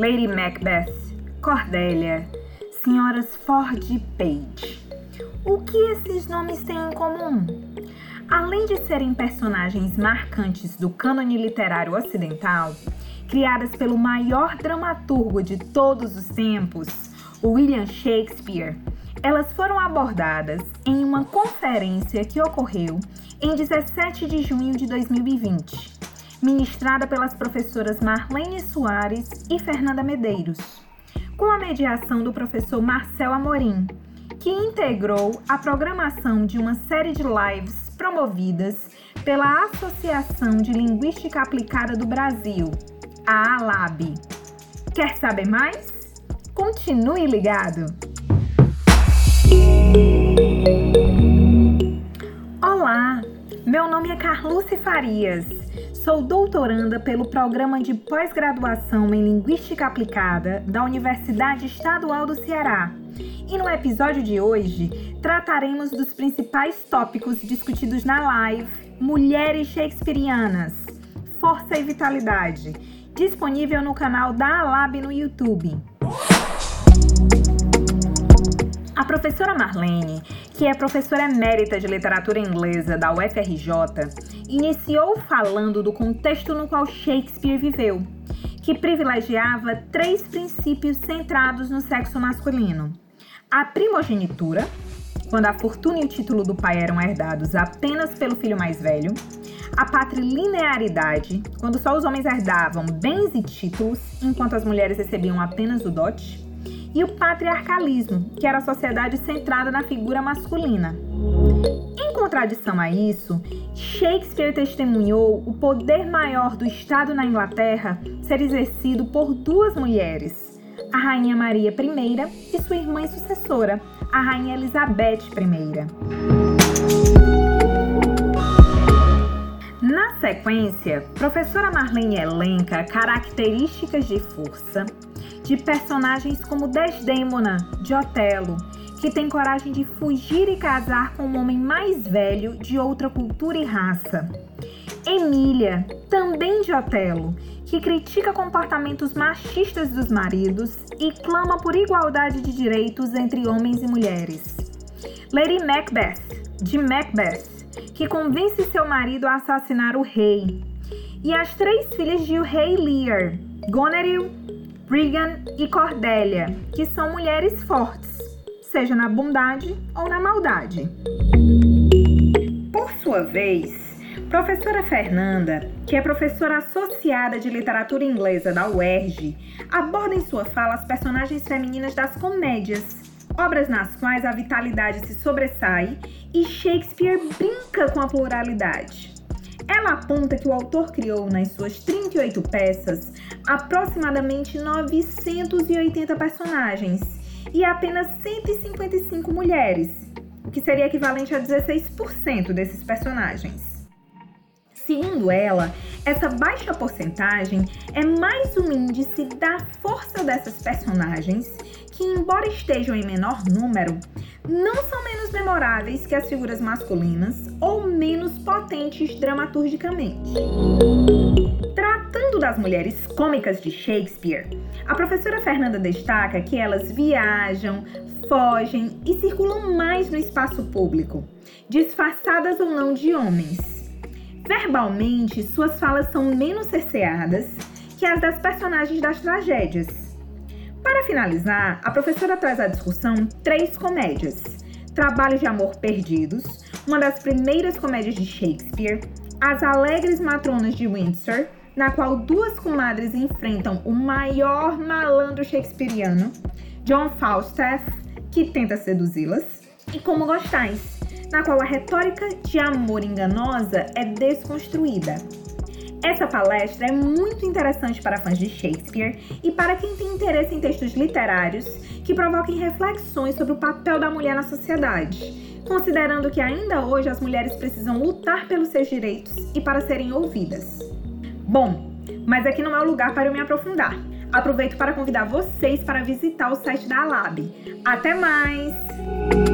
Lady Macbeth, Cordélia, Senhoras Ford e Page. O que esses nomes têm em comum? Além de serem personagens marcantes do cânone literário ocidental, criadas pelo maior dramaturgo de todos os tempos, William Shakespeare, elas foram abordadas em uma conferência que ocorreu em 17 de junho de 2020, ministrada pelas professoras Marlene Soares e Fernanda Medeiros, com a mediação do professor Marcel Amorim, que integrou a programação de uma série de lives promovidas pela Associação de Linguística Aplicada do Brasil, a ALAB. Quer saber mais? Continue ligado! Olá, meu nome é Carluce Farias. Sou doutoranda pelo Programa de Pós-Graduação em Linguística Aplicada da Universidade Estadual do Ceará. E no episódio de hoje trataremos dos principais tópicos discutidos na live Mulheres Shakespearianas, Força e Vitalidade, disponível no canal da Alab no YouTube. A professora Marlene, que é professora emérita de literatura inglesa da UFRJ, iniciou falando do contexto no qual Shakespeare viveu, que privilegiava três princípios centrados no sexo masculino: a primogenitura, quando a fortuna e o título do pai eram herdados apenas pelo filho mais velho, a patrilinearidade, quando só os homens herdavam bens e títulos, enquanto as mulheres recebiam apenas o dote. E o patriarcalismo, que era a sociedade centrada na figura masculina. Contradição a isso, Shakespeare testemunhou o poder maior do Estado na Inglaterra ser exercido por duas mulheres, a Rainha Maria I e sua irmã e sucessora, a Rainha Elizabeth I. Na sequência, professora Marlene elenca características de força, de personagens como Desdemona, de Otelo, que tem coragem de fugir e casar com um homem mais velho de outra cultura e raça. Emília, também de Otelo, que critica comportamentos machistas dos maridos e clama por igualdade de direitos entre homens e mulheres. Lady Macbeth, de Macbeth, que convence seu marido a assassinar o rei. E as três filhas de o rei Lear, Goneril, Regan e Cordélia, que são mulheres fortes, seja na bondade ou na maldade. Por sua vez, professora Fernanda, que é professora associada de literatura inglesa da UERJ, aborda em sua fala as personagens femininas das comédias, obras nas quais a vitalidade se sobressai e Shakespeare brinca com a pluralidade. Ela aponta que o autor criou nas suas 38 peças aproximadamente 980 personagens e apenas 155 mulheres, o que seria equivalente a 16% desses personagens. Segundo ela, essa baixa porcentagem é mais um índice da força dessas personagens que, embora estejam em menor número, não são menos memoráveis que as figuras masculinas ou menos potentes dramaturgicamente. Das mulheres cômicas de Shakespeare, a professora Fernanda destaca que elas viajam, fogem e circulam mais no espaço público, disfarçadas ou não de homens. Verbalmente, suas falas são menos cerceadas que as das personagens das tragédias. Para finalizar, a professora traz à discussão três comédias: Trabalhos de Amor Perdidos, uma das primeiras comédias de Shakespeare, As Alegres Matronas de Windsor, na qual duas comadres enfrentam o maior malandro shakespeariano, John Falstaff, que tenta seduzi-las, e Como Gostais, na qual a retórica de amor enganosa é desconstruída. Essa palestra é muito interessante para fãs de Shakespeare e para quem tem interesse em textos literários que provoquem reflexões sobre o papel da mulher na sociedade, considerando que ainda hoje as mulheres precisam lutar pelos seus direitos e para serem ouvidas. Bom, mas aqui não é o lugar para eu me aprofundar. Aproveito para convidar vocês para visitar o site da Alab. Até mais!